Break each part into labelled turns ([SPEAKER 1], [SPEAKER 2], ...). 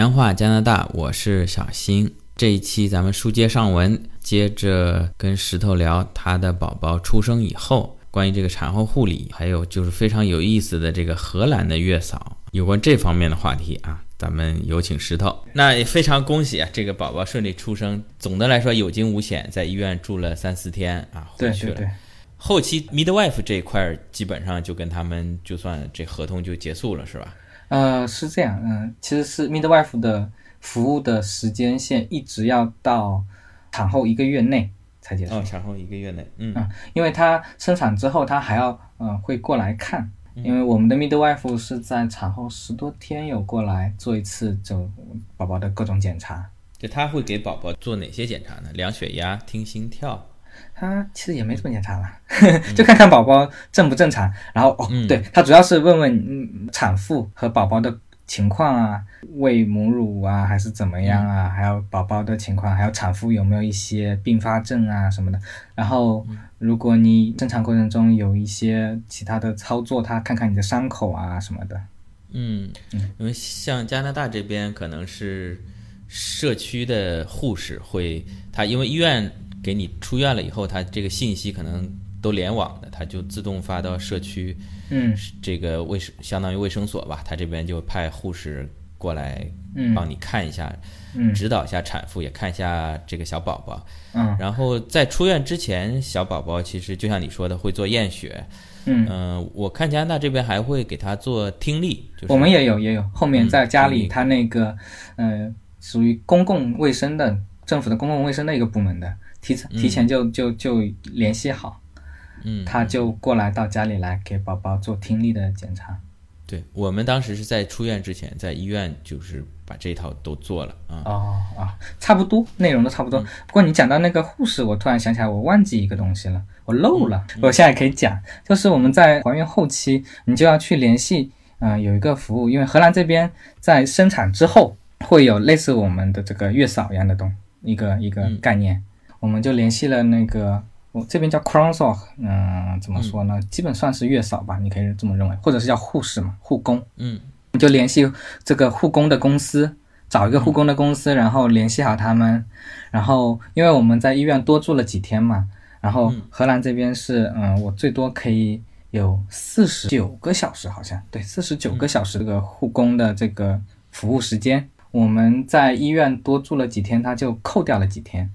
[SPEAKER 1] 闲话加拿大，我是小新。这一期咱们书接上文，接着跟石头聊他的宝宝出生以后，关于这个产后护理，还有就是非常有意思的这个荷兰的月嫂，有关这方面的话题啊，咱们有请石头。那也非常恭喜啊，这个宝宝顺利出生，总的来说有惊无险，在医院住了三四天啊，回去了。
[SPEAKER 2] 对对对。
[SPEAKER 1] 后期 midwife 这一块基本上就跟他们就算这合同就结束了，是吧？
[SPEAKER 2] 呃，是这样，嗯，其实是 midwife 的服务的时间线一直要到产后一个月内才结束。
[SPEAKER 1] 哦，产后一个月内，嗯，
[SPEAKER 2] 因为他生产之后，他还要嗯会过来看，因为我们的 midwife 是在产后十多天有过来做一次就宝宝的各种检查。
[SPEAKER 1] 就他会给宝宝做哪些检查呢？量血压、听心跳。
[SPEAKER 2] 他其实也没什么检查了，就看看宝宝正不正常。然后哦，对他主要是问问嗯产妇和宝宝的情况啊，喂母乳啊还是怎么样啊，还有宝宝的情况，还有产妇有没有一些并发症啊什么的。然后如果你正常过程中有一些其他的操作，他看看你的伤口啊什么的。
[SPEAKER 1] 嗯嗯，因为像加拿大这边可能是社区的护士会，他因为医院。给你出院了以后，他这个信息可能都联网的，他就自动发到社区，
[SPEAKER 2] 嗯，
[SPEAKER 1] 这个卫生相当于卫生所吧，他这边就派护士过来，
[SPEAKER 2] 嗯，
[SPEAKER 1] 帮你看一下，
[SPEAKER 2] 嗯，
[SPEAKER 1] 指导一下产妇，也看一下这个小宝宝，
[SPEAKER 2] 嗯，
[SPEAKER 1] 然后在出院之前，小宝宝其实就像你说的会做验血，
[SPEAKER 2] 嗯，
[SPEAKER 1] 我看加拿大这边还会给他做听力，就是
[SPEAKER 2] 我们也有也有，后面在家里他那个，呃，属于公共卫生的政府的公共卫生的一个部门的。提提前就就就联系好，
[SPEAKER 1] 嗯，
[SPEAKER 2] 他就过来到家里来给宝宝做听力的检查。
[SPEAKER 1] 对我们当时是在出院之前，在医院就是把这套都做了啊。
[SPEAKER 2] 哦啊，差不多内容都差不多。不过你讲到那个护士，我突然想起来，我忘记一个东西了，我漏了。我现在可以讲，就是我们在怀孕后期，你就要去联系，嗯，有一个服务，因为荷兰这边在生产之后会有类似我们的这个月嫂一样的东一个一个概念。我们就联系了那个，我这边叫 crown s o c 嗯，怎么说呢？基本算是月嫂吧，你可以这么认为，或者是叫护士嘛，护工。
[SPEAKER 1] 嗯，
[SPEAKER 2] 就联系这个护工的公司，找一个护工的公司，然后联系好他们。然后，因为我们在医院多住了几天嘛，然后荷兰这边是，嗯，我最多可以有四十九个小时，好像对，四十九个小时这个护工的这个服务时间。我们在医院多住了几天，他就扣掉了几天。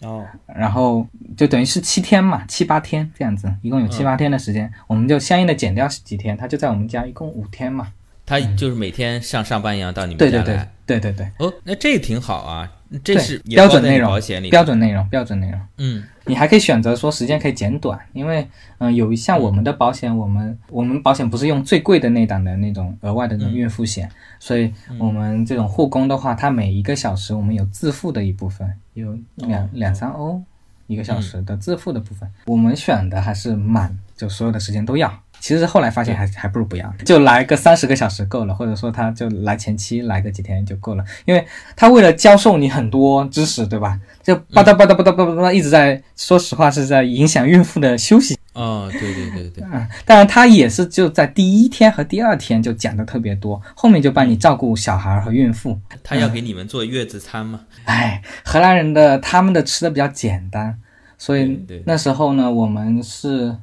[SPEAKER 1] 哦，
[SPEAKER 2] 然后就等于是七天嘛，七八天这样子，一共有七八天的时间，我们就相应的减掉几天，他就在我们家一共五天嘛。
[SPEAKER 1] 他就是每天像上班一样到你们
[SPEAKER 2] 家来。对对对对对。
[SPEAKER 1] 哦，那这挺好啊，这是
[SPEAKER 2] 标准内容，
[SPEAKER 1] 保险里
[SPEAKER 2] 标准内容，标准内容。
[SPEAKER 1] 嗯，
[SPEAKER 2] 你还可以选择说时间可以减短，因为嗯，有一像我们的保险，我们我们保险不是用最贵的那档的那种额外的那种孕妇险，所以我们这种护工的话，它每一个小时我们有自付的一部分，有两两三欧一个小时的自付的部分，我们选的还是满，就所有的时间都要。其实后来发现还还不如不要，就来个三十个小时够了，或者说他就来前期来个几天就够了，因为他为了教授你很多知识，对吧？就吧嗒吧嗒吧嗒吧嗒吧一直在，说实话是在影响孕妇的休息。
[SPEAKER 1] 哦，对对对对，
[SPEAKER 2] 嗯，当然他也是就在第一天和第二天就讲的特别多，后面就帮你照顾小孩和孕妇。
[SPEAKER 1] 他要给你们做月子餐吗？
[SPEAKER 2] 哎，荷兰人的他们的吃的比较简单，所以那时候呢，我们是，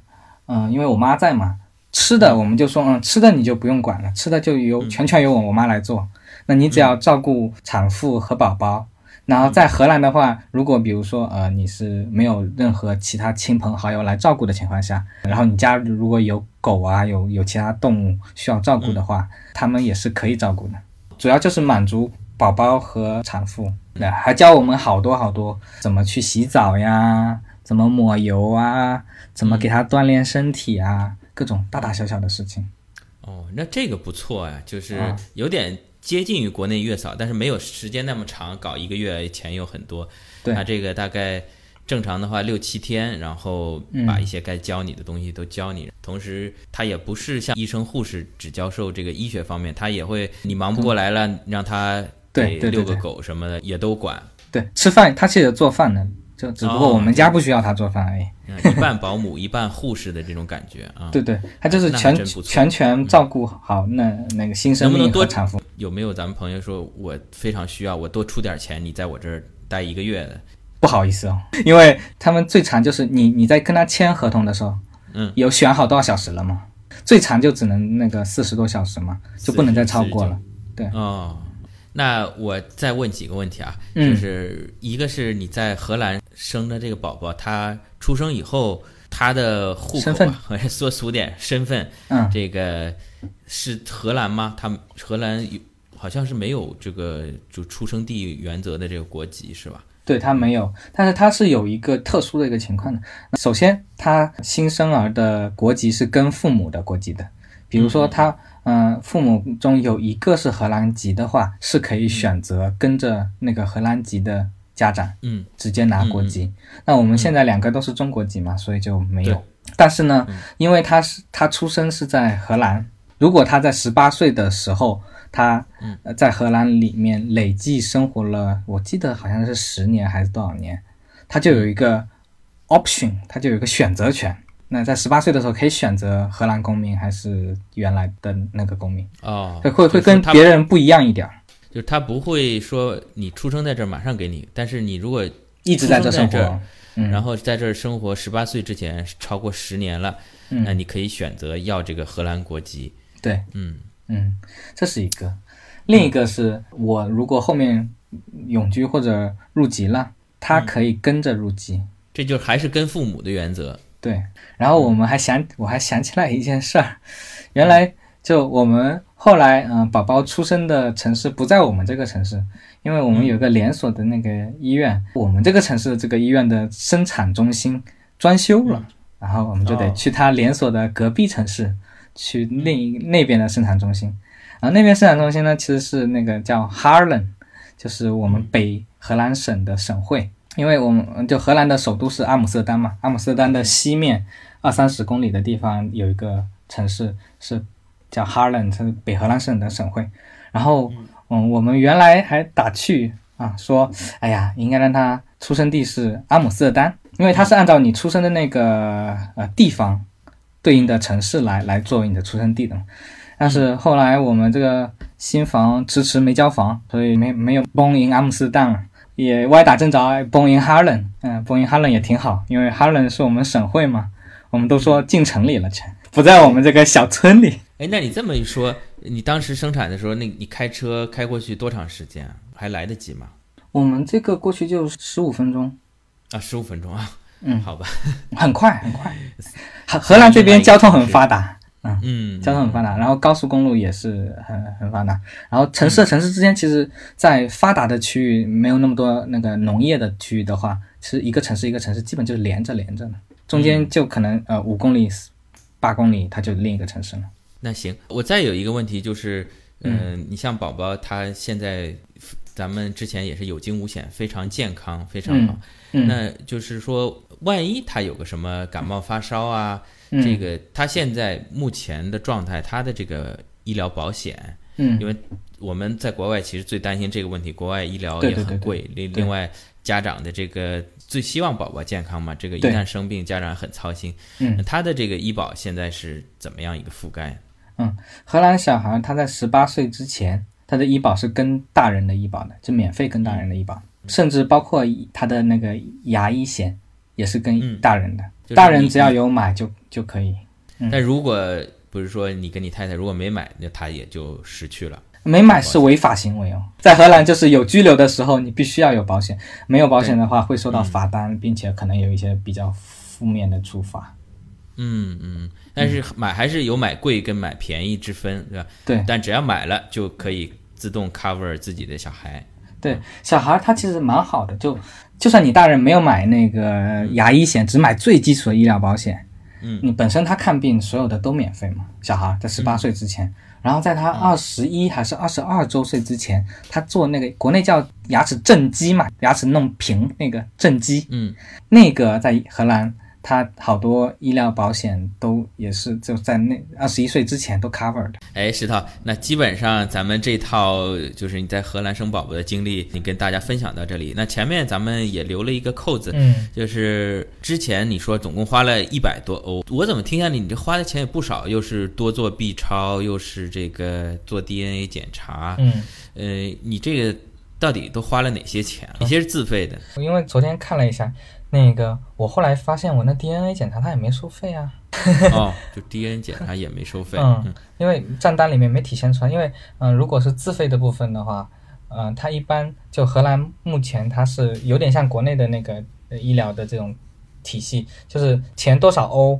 [SPEAKER 2] 嗯，因为我妈在嘛。吃的我们就说，嗯，吃的你就不用管了，吃的就由全权由我我妈来做。那你只要照顾产妇和宝宝。然后在荷兰的话，如果比如说呃你是没有任何其他亲朋好友来照顾的情况下，然后你家如果有狗啊，有有其他动物需要照顾的话，他们也是可以照顾的。主要就是满足宝宝和产妇，那，还教我们好多好多怎么去洗澡呀，怎么抹油啊，怎么给他锻炼身体啊。各种大大小小的事情，
[SPEAKER 1] 哦，那这个不错呀，就是有点接近于国内月嫂，但是没有时间那么长，搞一个月钱又很多。
[SPEAKER 2] 对那
[SPEAKER 1] 这个大概正常的话六七天，然后把一些该教你的东西都教你。同时，他也不是像医生护士只教授这个医学方面，他也会你忙不过来了，让他
[SPEAKER 2] 对
[SPEAKER 1] 遛个狗什么的也都管。
[SPEAKER 2] 对，吃饭他记得做饭呢。就只不过我们家不需要他做饭而已。
[SPEAKER 1] 一半保姆 一半护士的这种感觉啊。
[SPEAKER 2] 对对，他就是全全权照顾好那那个新生命和产妇。
[SPEAKER 1] 有没有咱们朋友说我非常需要，我多出点钱，你在我这儿待一个月的？
[SPEAKER 2] 不好意思哦，因为他们最长就是你你在跟他签合同的时候，
[SPEAKER 1] 嗯，
[SPEAKER 2] 有选好多少小时了吗？最长就只能那个四十多小时嘛，就不能再超过了。对
[SPEAKER 1] 哦，那我再问几个问题啊，就是一个是你在荷兰生的这个宝宝，他出生以后他的户口，我说 俗点，身份，
[SPEAKER 2] 嗯，
[SPEAKER 1] 这个是荷兰吗？他荷兰有好像是没有这个就出生地原则的这个国籍是吧？
[SPEAKER 2] 对他没有，但是他是有一个特殊的一个情况的。首先，他新生儿的国籍是跟父母的国籍的。比如说，他嗯，父母中有一个是荷兰籍的话，是可以选择跟着那个荷兰籍的家长，
[SPEAKER 1] 嗯，
[SPEAKER 2] 直接拿国籍。那我们现在两个都是中国籍嘛，所以就没有。但是呢，因为他是他出生是在荷兰，如果他在十八岁的时候。他呃在荷兰里面累计生活了，我记得好像是十年还是多少年，他就有一个 option，他就有一个选择权。那在十八岁的时候可以选择荷兰公民还是原来的那个公民
[SPEAKER 1] 哦，
[SPEAKER 2] 会会跟别人不一样一点，
[SPEAKER 1] 就是他不会说你出生在这儿马上给你，但是你如果
[SPEAKER 2] 一直在这生活，
[SPEAKER 1] 然后在这儿生活十八岁之前超过十年了，那你可以选择要这个荷兰国籍。
[SPEAKER 2] 对，
[SPEAKER 1] 嗯。
[SPEAKER 2] 嗯，这是一个，另一个是我如果后面永居或者入籍了，他可以跟着入籍，
[SPEAKER 1] 这就还是跟父母的原则。
[SPEAKER 2] 对，然后我们还想，我还想起来一件事儿，原来就我们后来，嗯，宝宝出生的城市不在我们这个城市，因为我们有个连锁的那个医院，我们这个城市这个医院的生产中心装修了，然后我们就得去他连锁的隔壁城市。去另一那边的生产中心，然后那边生产中心呢，其实是那个叫 Harlem，就是我们北荷兰省的省会。因为我们就荷兰的首都是阿姆斯特丹嘛，阿姆斯特丹的西面二三十公里的地方有一个城市是叫 Harlem，是北荷兰省的省会。然后，嗯，我们原来还打趣啊，说，哎呀，应该让他出生地是阿姆斯特丹，因为他是按照你出生的那个呃地方。对应的城市来来作为你的出生地的，但是后来我们这个新房迟迟没交房，所以没没有 born in 阿姆斯特丹，也歪打正着 born in Harlan，嗯，born in Harlem 也挺好，因为 Harlem 是我们省会嘛，我们都说进城里了，全不在我们这个小村里。
[SPEAKER 1] 哎，那你这么一说，你当时生产的时候，那你开车开过去多长时间？还来得及吗？
[SPEAKER 2] 我们这个过去就十五分钟，
[SPEAKER 1] 啊，十五分钟啊。
[SPEAKER 2] 嗯，
[SPEAKER 1] 好吧，
[SPEAKER 2] 很快很快。荷荷兰这边交通很发达，嗯嗯，交通很发达，然后高速公路也是很很发达。然后城市和城市之间，其实，在发达的区域没有那么多那个农业的区域的话，其实一个城市一个城市基本就是连着连着的，中间就可能呃五公里、八公里，它就另一个城市了。
[SPEAKER 1] 那行，我再有一个问题就是，嗯，你像宝宝他现在。咱们之前也是有惊无险，非常健康，非常好。那就是说，万一他有个什么感冒发烧啊，这个他现在目前的状态，他的这个医疗保险，
[SPEAKER 2] 嗯，
[SPEAKER 1] 因为我们在国外其实最担心这个问题，国外医疗也很贵。另另外，家长的这个最希望宝宝健康嘛，这个一旦生病，家长很操心。
[SPEAKER 2] 嗯，
[SPEAKER 1] 他的这个医保现在是怎么样一个覆盖？
[SPEAKER 2] 嗯，荷兰小孩他在十八岁之前。他的医保是跟大人的医保的，就免费跟大人的医保，甚至包括他的那个牙医险也是跟大人的，大人只要有买就就可以。
[SPEAKER 1] 但如果不是说你跟你太太如果没买，那他也就失去了。
[SPEAKER 2] 没买是违法行为哦，在荷兰就是有拘留的时候你必须要有保险，没有保险的话会收到罚单，并且可能有一些比较负面的处罚。
[SPEAKER 1] 嗯嗯，但是买还是有买贵跟买便宜之分，对吧？
[SPEAKER 2] 对，
[SPEAKER 1] 但只要买了就可以。自动 cover 自己的小孩，
[SPEAKER 2] 对小孩他其实蛮好的，就就算你大人没有买那个牙医险，只买最基础的医疗保险，
[SPEAKER 1] 嗯，
[SPEAKER 2] 你本身他看病所有的都免费嘛。小孩在十八岁之前，然后在他二十一还是二十二周岁之前，他做那个国内叫牙齿正畸嘛，牙齿弄平那个正畸，
[SPEAKER 1] 嗯，
[SPEAKER 2] 那个在荷兰他好多医疗保险都也是就在那二十一岁之前都 covered。
[SPEAKER 1] 哎，石头，那基本上咱们这套就是你在荷兰生宝宝的经历，你跟大家分享到这里。那前面咱们也留了一个扣子，
[SPEAKER 2] 嗯，
[SPEAKER 1] 就是之前你说总共花了一百多欧，我怎么听下来你这花的钱也不少，又是多做 B 超，又是这个做 DNA 检查，
[SPEAKER 2] 嗯，
[SPEAKER 1] 呃，你这个到底都花了哪些钱？哪些是自费的？
[SPEAKER 2] 因为昨天看了一下。那个，我后来发现我那 DNA 检查他也没收费啊。
[SPEAKER 1] 哦，就 DNA 检查也没收费。
[SPEAKER 2] 嗯，因为账单里面没体现出来。因为，嗯，如果是自费的部分的话，嗯，它一般就荷兰目前它是有点像国内的那个医疗的这种体系，就是前多少欧，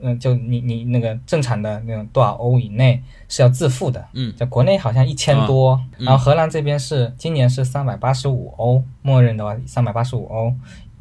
[SPEAKER 2] 嗯，就你你那个正常的那种多少欧以内是要自付的。
[SPEAKER 1] 嗯，
[SPEAKER 2] 在国内好像一千多，然后荷兰这边是今年是三百八十五欧，默认的话三百八十五欧。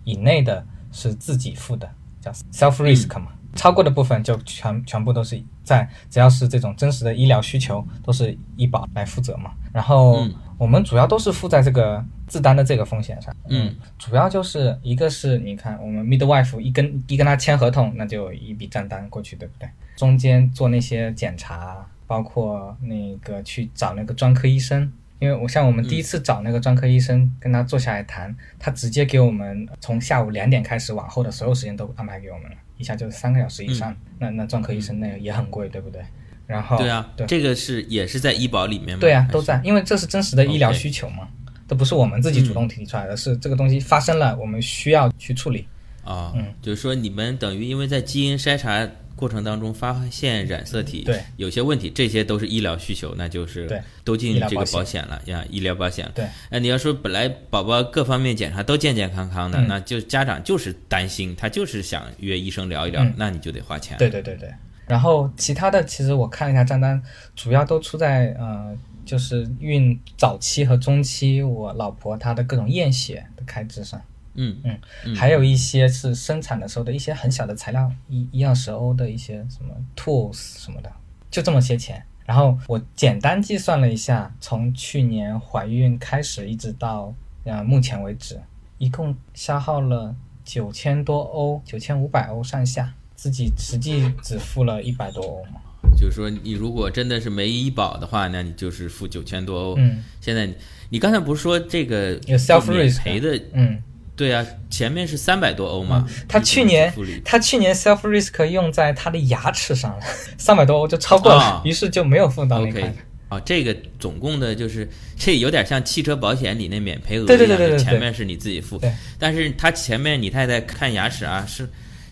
[SPEAKER 2] 以内的是自己付的，叫 self risk 嘛，超过的部分就全全部都是在，只要是这种真实的医疗需求，都是医保来负责嘛。然后我们主要都是负在这个自担的这个风险上。
[SPEAKER 1] 嗯，
[SPEAKER 2] 主要就是一个是你看我们 midwife 一跟一跟他签合同，那就一笔账单过去，对不对？中间做那些检查，包括那个去找那个专科医生。因为我像我们第一次找那个专科医生跟他坐下来谈，他直接给我们从下午两点开始往后的所有时间都安排给我们了，一下就是三个小时以上。那那专科医生那个也很贵，对不对？然后
[SPEAKER 1] 对啊，对，这个是也是在医保里面吗？
[SPEAKER 2] 对啊，都在，因为这是真实的医疗需求嘛，都不是我们自己主动提出来的，是这个东西发生了，我们需要去处理。
[SPEAKER 1] 啊，嗯，就是说你们等于因为在基因筛查。过程当中发现染色体有些问题，这些都是医疗需求，那就是都进这个保险了呀，医疗保险。
[SPEAKER 2] 对，
[SPEAKER 1] 那你要说本来宝宝各方面检查都健健康康的，那就家长就是担心，他就是想约医生聊一聊，那你就得花钱。
[SPEAKER 2] 对对对对。然后其他的，其实我看了一下账单，主要都出在呃，就是孕早期和中期，我老婆她的各种验血的开支上。
[SPEAKER 1] 嗯
[SPEAKER 2] 嗯，还有一些是生产的时候的一些很小的材料，一一二十欧的一些什么 tools 什么的，就这么些钱。然后我简单计算了一下，从去年怀孕开始一直到呃目前为止，一共消耗了九千多欧，九千五百欧上下，自己实际只付了一百多欧嘛。
[SPEAKER 1] 就是说，你如果真的是没医保的话，那你就是付九千多欧。
[SPEAKER 2] 嗯，
[SPEAKER 1] 现在你刚才不是说这个
[SPEAKER 2] 有 self
[SPEAKER 1] risk 赔的？
[SPEAKER 2] 嗯。
[SPEAKER 1] 对啊，前面是三百多欧嘛。
[SPEAKER 2] 他去年他去年 self risk 用在他的牙齿上了，三百多欧就超过了，于是就没有付到那块。
[SPEAKER 1] 啊，这个总共的就是这有点像汽车保险里那免赔额
[SPEAKER 2] 一样，
[SPEAKER 1] 前面是你自己付，但是他前面你太太看牙齿啊，是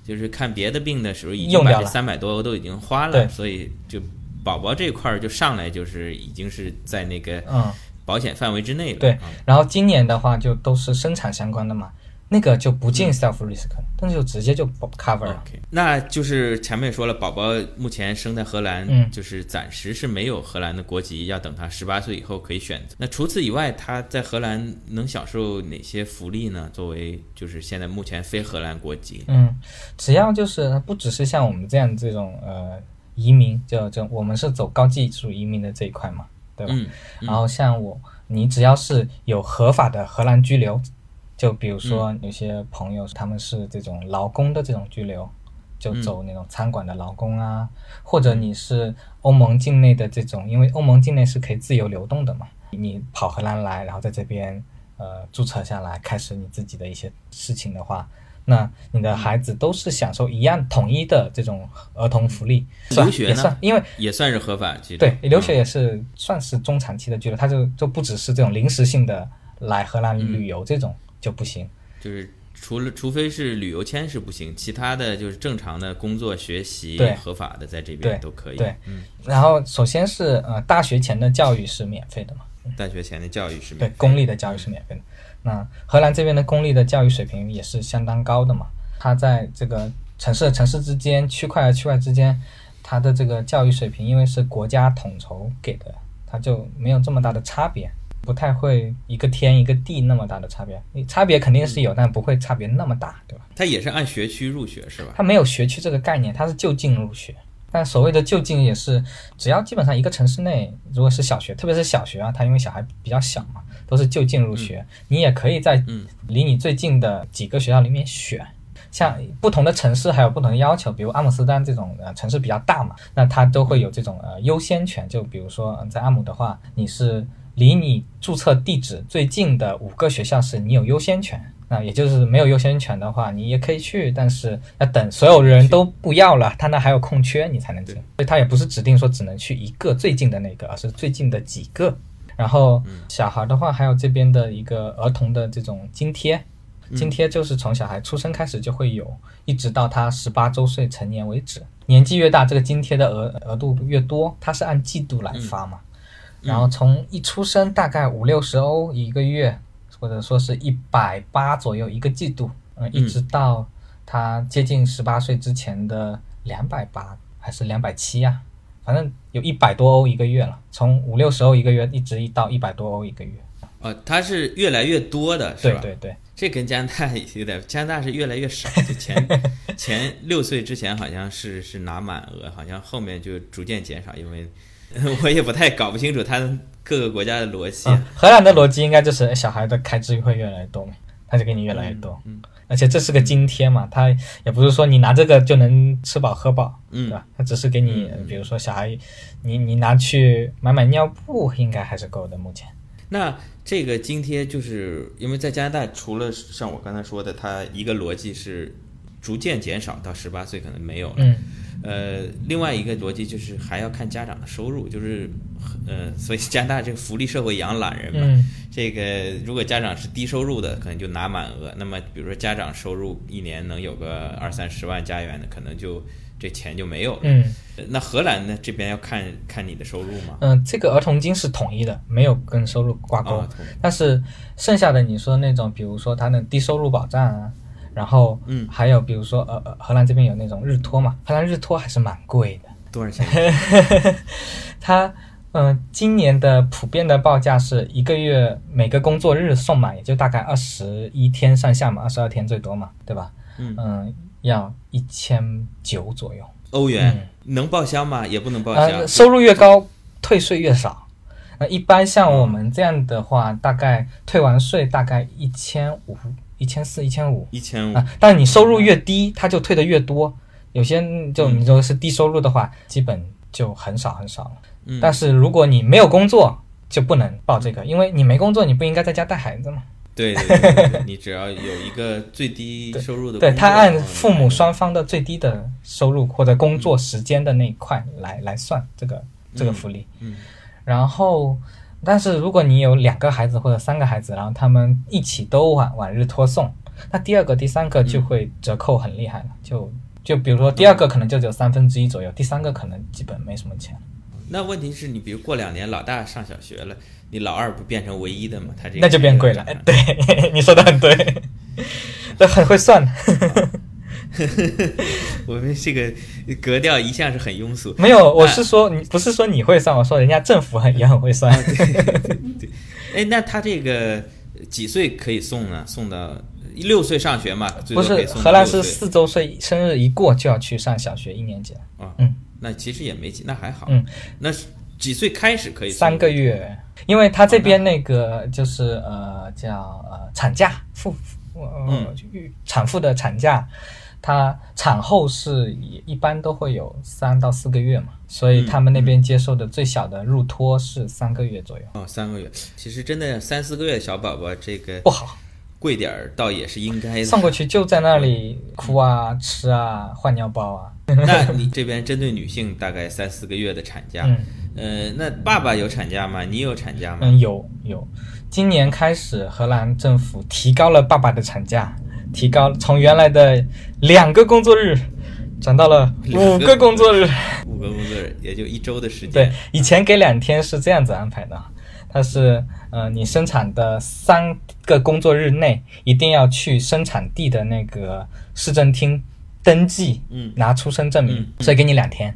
[SPEAKER 1] 就是看别的病的时候已经把这三百多欧都已经花了，所以就宝宝这块儿就上来就是已经是在那个
[SPEAKER 2] 嗯
[SPEAKER 1] 保险范围之内了。
[SPEAKER 2] 对，然后今年的话就都是生产相关的嘛。那个就不进 self risk，但是就直接就 cover 了。
[SPEAKER 1] 那就是前面说了，宝宝目前生在荷兰，
[SPEAKER 2] 嗯，
[SPEAKER 1] 就是暂时是没有荷兰的国籍，要等他十八岁以后可以选择。那除此以外，他在荷兰能享受哪些福利呢？作为就是现在目前非荷兰国籍，
[SPEAKER 2] 嗯，只要就是不只是像我们这样这种呃移民，就就我们是走高技术移民的这一块嘛，对吧？
[SPEAKER 1] 嗯，
[SPEAKER 2] 然后像我，你只要是有合法的荷兰居留。就比如说有些朋友他们是这种劳工的这种居留，就走那种餐馆的劳工啊，或者你是欧盟境内的这种，因为欧盟境内是可以自由流动的嘛，你跑荷兰来，然后在这边呃注册下来，开始你自己的一些事情的话，那你的孩子都是享受一样统一的这种儿童福利。
[SPEAKER 1] 留学
[SPEAKER 2] 呢？因为
[SPEAKER 1] 也算是合法
[SPEAKER 2] 对，留学也是算是中长期的居留，他就就不只是这种临时性的来荷兰旅游这种。就不行，
[SPEAKER 1] 就是除了除非是旅游签是不行，其他的就是正常的工作、学习合法的在这边都可以。
[SPEAKER 2] 对，嗯。然后首先是呃，大学前的教育是免费的嘛？
[SPEAKER 1] 大学前的教育是
[SPEAKER 2] 对，公立的教育是免费的。那荷兰这边的公立的教育水平也是相当高的嘛？它在这个城市城市之间、区块和区块之间，它的这个教育水平因为是国家统筹给的，它就没有这么大的差别。不太会一个天一个地那么大的差别，你差别肯定是有，但不会差别那么大，对吧？
[SPEAKER 1] 它也是按学区入学是吧？
[SPEAKER 2] 它没有学区这个概念，它是就近入学。但所谓的就近也是，只要基本上一个城市内，如果是小学，特别是小学啊，它因为小孩比较小嘛，都是就近入学。你也可以在离你最近的几个学校里面选，像不同的城市还有不同的要求，比如阿姆斯特丹这种呃城市比较大嘛，那它都会有这种呃优先权。就比如说在阿姆的话，你是离你注册地址最近的五个学校是你有优先权。那也就是没有优先权的话，你也可以去，但是要等所有人都不要了，他那还有空缺，你才能进。所以他也不是指定说只能去一个最近的那个，而是最近的几个。然后小孩的话，还有这边的一个儿童的这种津贴，津贴就是从小孩出生开始就会有，一直到他十八周岁成年为止。年纪越大，这个津贴的额额度越多，它是按季度来发嘛。然后从一出生大概五六十欧一个月。或者说是一百八左右一个季度，嗯，一直到他接近十八岁之前的两百八还是两百七呀？反正有一百多欧一个月了，从五六十欧一个月一直到一百多欧一个月。
[SPEAKER 1] 哦，它是越来越多的，是
[SPEAKER 2] 吧？对对对，
[SPEAKER 1] 这跟加拿大有点，加拿大是越来越少。就前 前六岁之前好像是是拿满额，好像后面就逐渐减少，因为 我也不太搞不清楚他。各个国家的逻辑，
[SPEAKER 2] 荷兰的逻辑应该就是小孩的开支会越来越多嘛，他就给你越来越多，嗯，而且这是个津贴嘛，他也不是说你拿这个就能吃饱喝饱，嗯，对吧？他只是给你，比如说小孩，你你拿去买买尿布，应该还是够的。目前，
[SPEAKER 1] 那这个津贴就是因为在加拿大，除了像我刚才说的，它一个逻辑是逐渐减少到十八岁可能没有了，
[SPEAKER 2] 嗯。
[SPEAKER 1] 呃，另外一个逻辑就是还要看家长的收入，就是，呃，所以加拿大这个福利社会养懒人嘛，这个如果家长是低收入的，可能就拿满额；那么比如说家长收入一年能有个二三十万加元的，可能就这钱就没有了。
[SPEAKER 2] 嗯，
[SPEAKER 1] 那荷兰呢这边要看看你的收入吗？
[SPEAKER 2] 嗯，这个儿童金是统一的，没有跟收入挂钩，但是剩下的你说那种，比如说他的低收入保障啊。然后，
[SPEAKER 1] 嗯，
[SPEAKER 2] 还有比如说，呃呃，荷兰这边有那种日托嘛，荷兰日托还是蛮贵的，
[SPEAKER 1] 多少钱？
[SPEAKER 2] 它，嗯，今年的普遍的报价是一个月每个工作日送满，也就大概二十一天上下嘛，二十二天最多嘛，对吧？嗯，要一千九左右
[SPEAKER 1] 欧元，能报销吗？也不能报销。
[SPEAKER 2] 收入越高，退税越少。那一般像我们这样的话，大概退完税大概一千五。一千四、一千五、
[SPEAKER 1] 一千五
[SPEAKER 2] 啊！但是你收入越低，他就退的越多。有些就你说是低收入的话，基本就很少很少了。
[SPEAKER 1] 嗯。
[SPEAKER 2] 但是如果你没有工作，就不能报这个，因为你没工作，你不应该在家带孩子嘛？
[SPEAKER 1] 对对对，你只要有一个最低 收入的，
[SPEAKER 2] 对他按父母双方的最低的收入或者工作时间的那一块来来算这个这个福利。
[SPEAKER 1] 嗯。
[SPEAKER 2] 然后。但是如果你有两个孩子或者三个孩子，然后他们一起都往往日托送，那第二个、第三个就会折扣很厉害了。就就比如说第二个可能就只有三分之一左右，第三个可能基本没什么钱。
[SPEAKER 1] 那问题是你比如过两年老大上小学了，你老二不变成唯一的吗？他这
[SPEAKER 2] 那就变贵了。对，你说的很对，这很会算。
[SPEAKER 1] 我们这个格调一向是很庸俗。
[SPEAKER 2] 没有，我是说你不是说你会算，我说人家政府很也很会算。
[SPEAKER 1] 对，哎，那他这个几岁可以送呢？送到六岁上学嘛？
[SPEAKER 2] 不是，荷兰是四周岁生日一过就要去上小学一年级了。
[SPEAKER 1] 啊，
[SPEAKER 2] 嗯，
[SPEAKER 1] 那其实也没几，那还好。
[SPEAKER 2] 嗯，
[SPEAKER 1] 那几岁开始可以？
[SPEAKER 2] 三个月，因为他这边那个就是呃叫呃产假妇呃产妇的产假。她产后是一一般都会有三到四个月嘛，所以他们那边接受的最小的入托是三个月左右。
[SPEAKER 1] 哦，三个月，其实真的三四个月小宝宝这个
[SPEAKER 2] 不好，
[SPEAKER 1] 贵点儿倒也是应该的。
[SPEAKER 2] 送过去就在那里哭啊、吃啊、换尿包啊。
[SPEAKER 1] 那你这边针对女性大概三四个月的产假，呃，那爸爸有产假吗？你有产假吗？
[SPEAKER 2] 嗯，有有。今年开始，荷兰政府提高了爸爸的产假。提高从原来的两个工作日，涨到了五个工作日。
[SPEAKER 1] 五个工作日也就一周的时间。
[SPEAKER 2] 对，以前给两天是这样子安排的，它是呃，你生产的三个工作日内一定要去生产地的那个市政厅登记，
[SPEAKER 1] 嗯，
[SPEAKER 2] 拿出生证明，所以给你两天。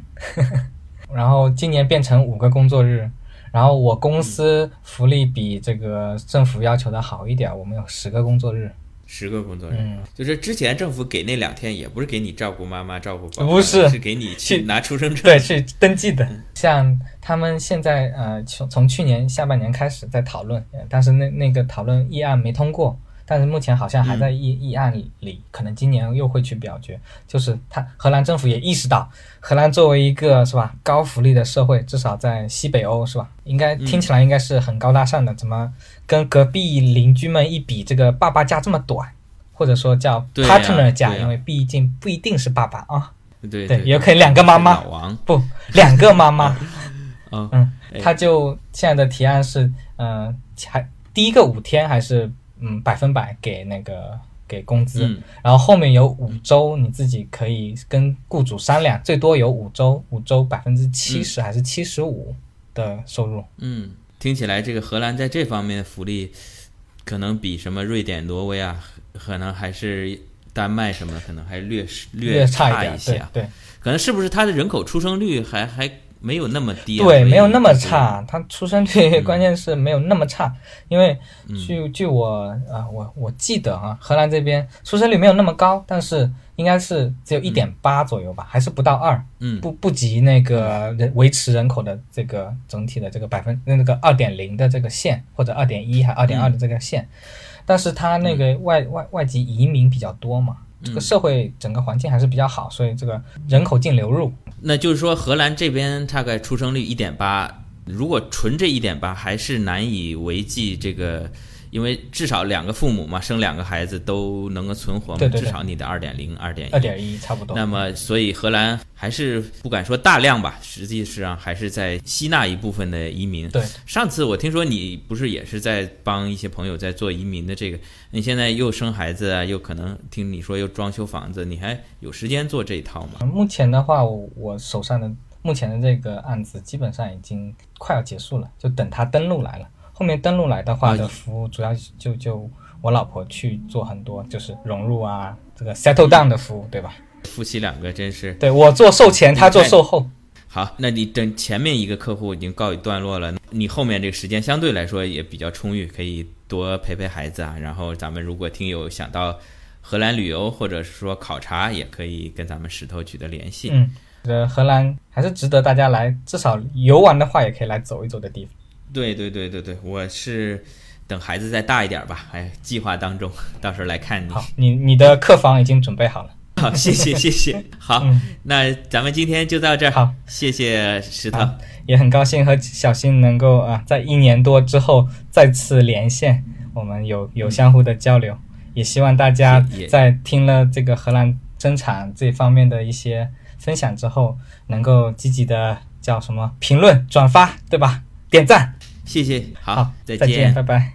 [SPEAKER 2] 然后今年变成五个工作日，然后我公司福利比这个政府要求的好一点，我们有十个工作日。
[SPEAKER 1] 十个工作日，就是之前政府给那两天，也不是给你照顾妈妈、照顾宝
[SPEAKER 2] 宝，不是
[SPEAKER 1] 是给你去拿出生证，
[SPEAKER 2] 对，去登记的。像他们现在呃，从从去年下半年开始在讨论，但是那那个讨论议案没通过，但是目前好像还在议议案里，可能今年又会去表决。就是他荷兰政府也意识到，荷兰作为一个是吧高福利的社会，至少在西北欧是吧，应该听起来应该是很高大上的。怎么跟隔壁邻居们一比，这个爸爸假这么短，或者说叫 partner 假，因为毕竟不一定是爸爸啊。
[SPEAKER 1] 对对，
[SPEAKER 2] 也可以两个妈妈，不两个妈妈。嗯，他就现在的提案是，嗯，还第一个五天还是嗯百分百给那个给工资，然后后面有五周你自己可以跟雇主商量，最多有五周，五周百分之七十还是七十五的收入。
[SPEAKER 1] 嗯，听起来这个荷兰在这方面的福利可能比什么瑞典、挪威啊，可能还是。丹麦什么可能还略略
[SPEAKER 2] 差
[SPEAKER 1] 一些啊？
[SPEAKER 2] 对，
[SPEAKER 1] 可能是不是它的人口出生率还还没有那么低？
[SPEAKER 2] 对，没有那么差，他出生率 关键是没有那么差。因为据据我啊，我我记得啊，荷兰这边出生率没有那么高，但是应该是只有一点八左右吧，还是不到二，
[SPEAKER 1] 嗯，
[SPEAKER 2] 不不及那个人维持人口的这个整体的这个百分那个二点零的这个线，或者二点一还二点二的这个线。但是他那个外外外籍移民比较多嘛，这个社会整个环境还是比较好，所以这个人口净流入。
[SPEAKER 1] 那就是说，荷兰这边大概出生率一点八，如果纯这一点八还是难以为继这个。因为至少两个父母嘛，生两个孩子都能够存活嘛，至少你的二点零、二点一、
[SPEAKER 2] 二点一差不多。
[SPEAKER 1] 那么，所以荷兰还是不敢说大量吧，实际上还是在吸纳一部分的移民。
[SPEAKER 2] 对，
[SPEAKER 1] 上次我听说你不是也是在帮一些朋友在做移民的这个，你现在又生孩子啊，又可能听你说又装修房子，你还有时间做这一套吗？
[SPEAKER 2] 目前的话，我手上的目前的这个案子基本上已经快要结束了，就等他登录来了。后面登录来的话的服务，主要就就我老婆去做很多，就是融入啊，这个 settle down 的服务，对吧？
[SPEAKER 1] 夫妻两个真是
[SPEAKER 2] 对我做售前，他做售后。
[SPEAKER 1] 好，那你等前面一个客户已经告一段落了，你后面这个时间相对来说也比较充裕，可以多陪陪孩子啊。然后咱们如果听友想到荷兰旅游或者是说考察，也可以跟咱们石头取得联系。
[SPEAKER 2] 嗯，呃，荷兰还是值得大家来，至少游玩的话也可以来走一走的地方。
[SPEAKER 1] 对对对对对，我是等孩子再大一点吧，还计划当中，到时候来看你。
[SPEAKER 2] 好，你你的客房已经准备好了。
[SPEAKER 1] 好，谢谢谢谢。好，那咱们今天就到这儿。
[SPEAKER 2] 好，
[SPEAKER 1] 谢谢石头，
[SPEAKER 2] 也很高兴和小新能够啊，在一年多之后再次连线，我们有有相互的交流。也希望大家在听了这个荷兰增产这方面的一些分享之后，能够积极的叫什么评论、转发，对吧？点赞。
[SPEAKER 1] 谢谢，
[SPEAKER 2] 好，
[SPEAKER 1] 再
[SPEAKER 2] 见，拜拜。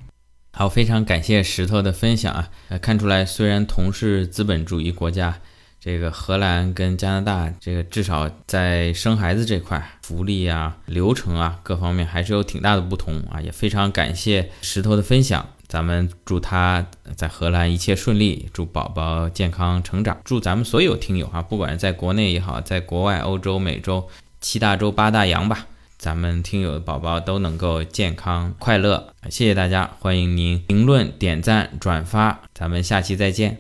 [SPEAKER 1] 好，非常感谢石头的分享啊！呃，看出来，虽然同是资本主义国家，这个荷兰跟加拿大，这个至少在生孩子这块，福利啊、流程啊各方面还是有挺大的不同啊！也非常感谢石头的分享，咱们祝他在荷兰一切顺利，祝宝宝健康成长，祝咱们所有听友啊，不管是在国内也好，在国外、欧洲、美洲七大洲八大洋吧。咱们听友的宝宝都能够健康快乐，谢谢大家，欢迎您评论、点赞、转发，咱们下期再见。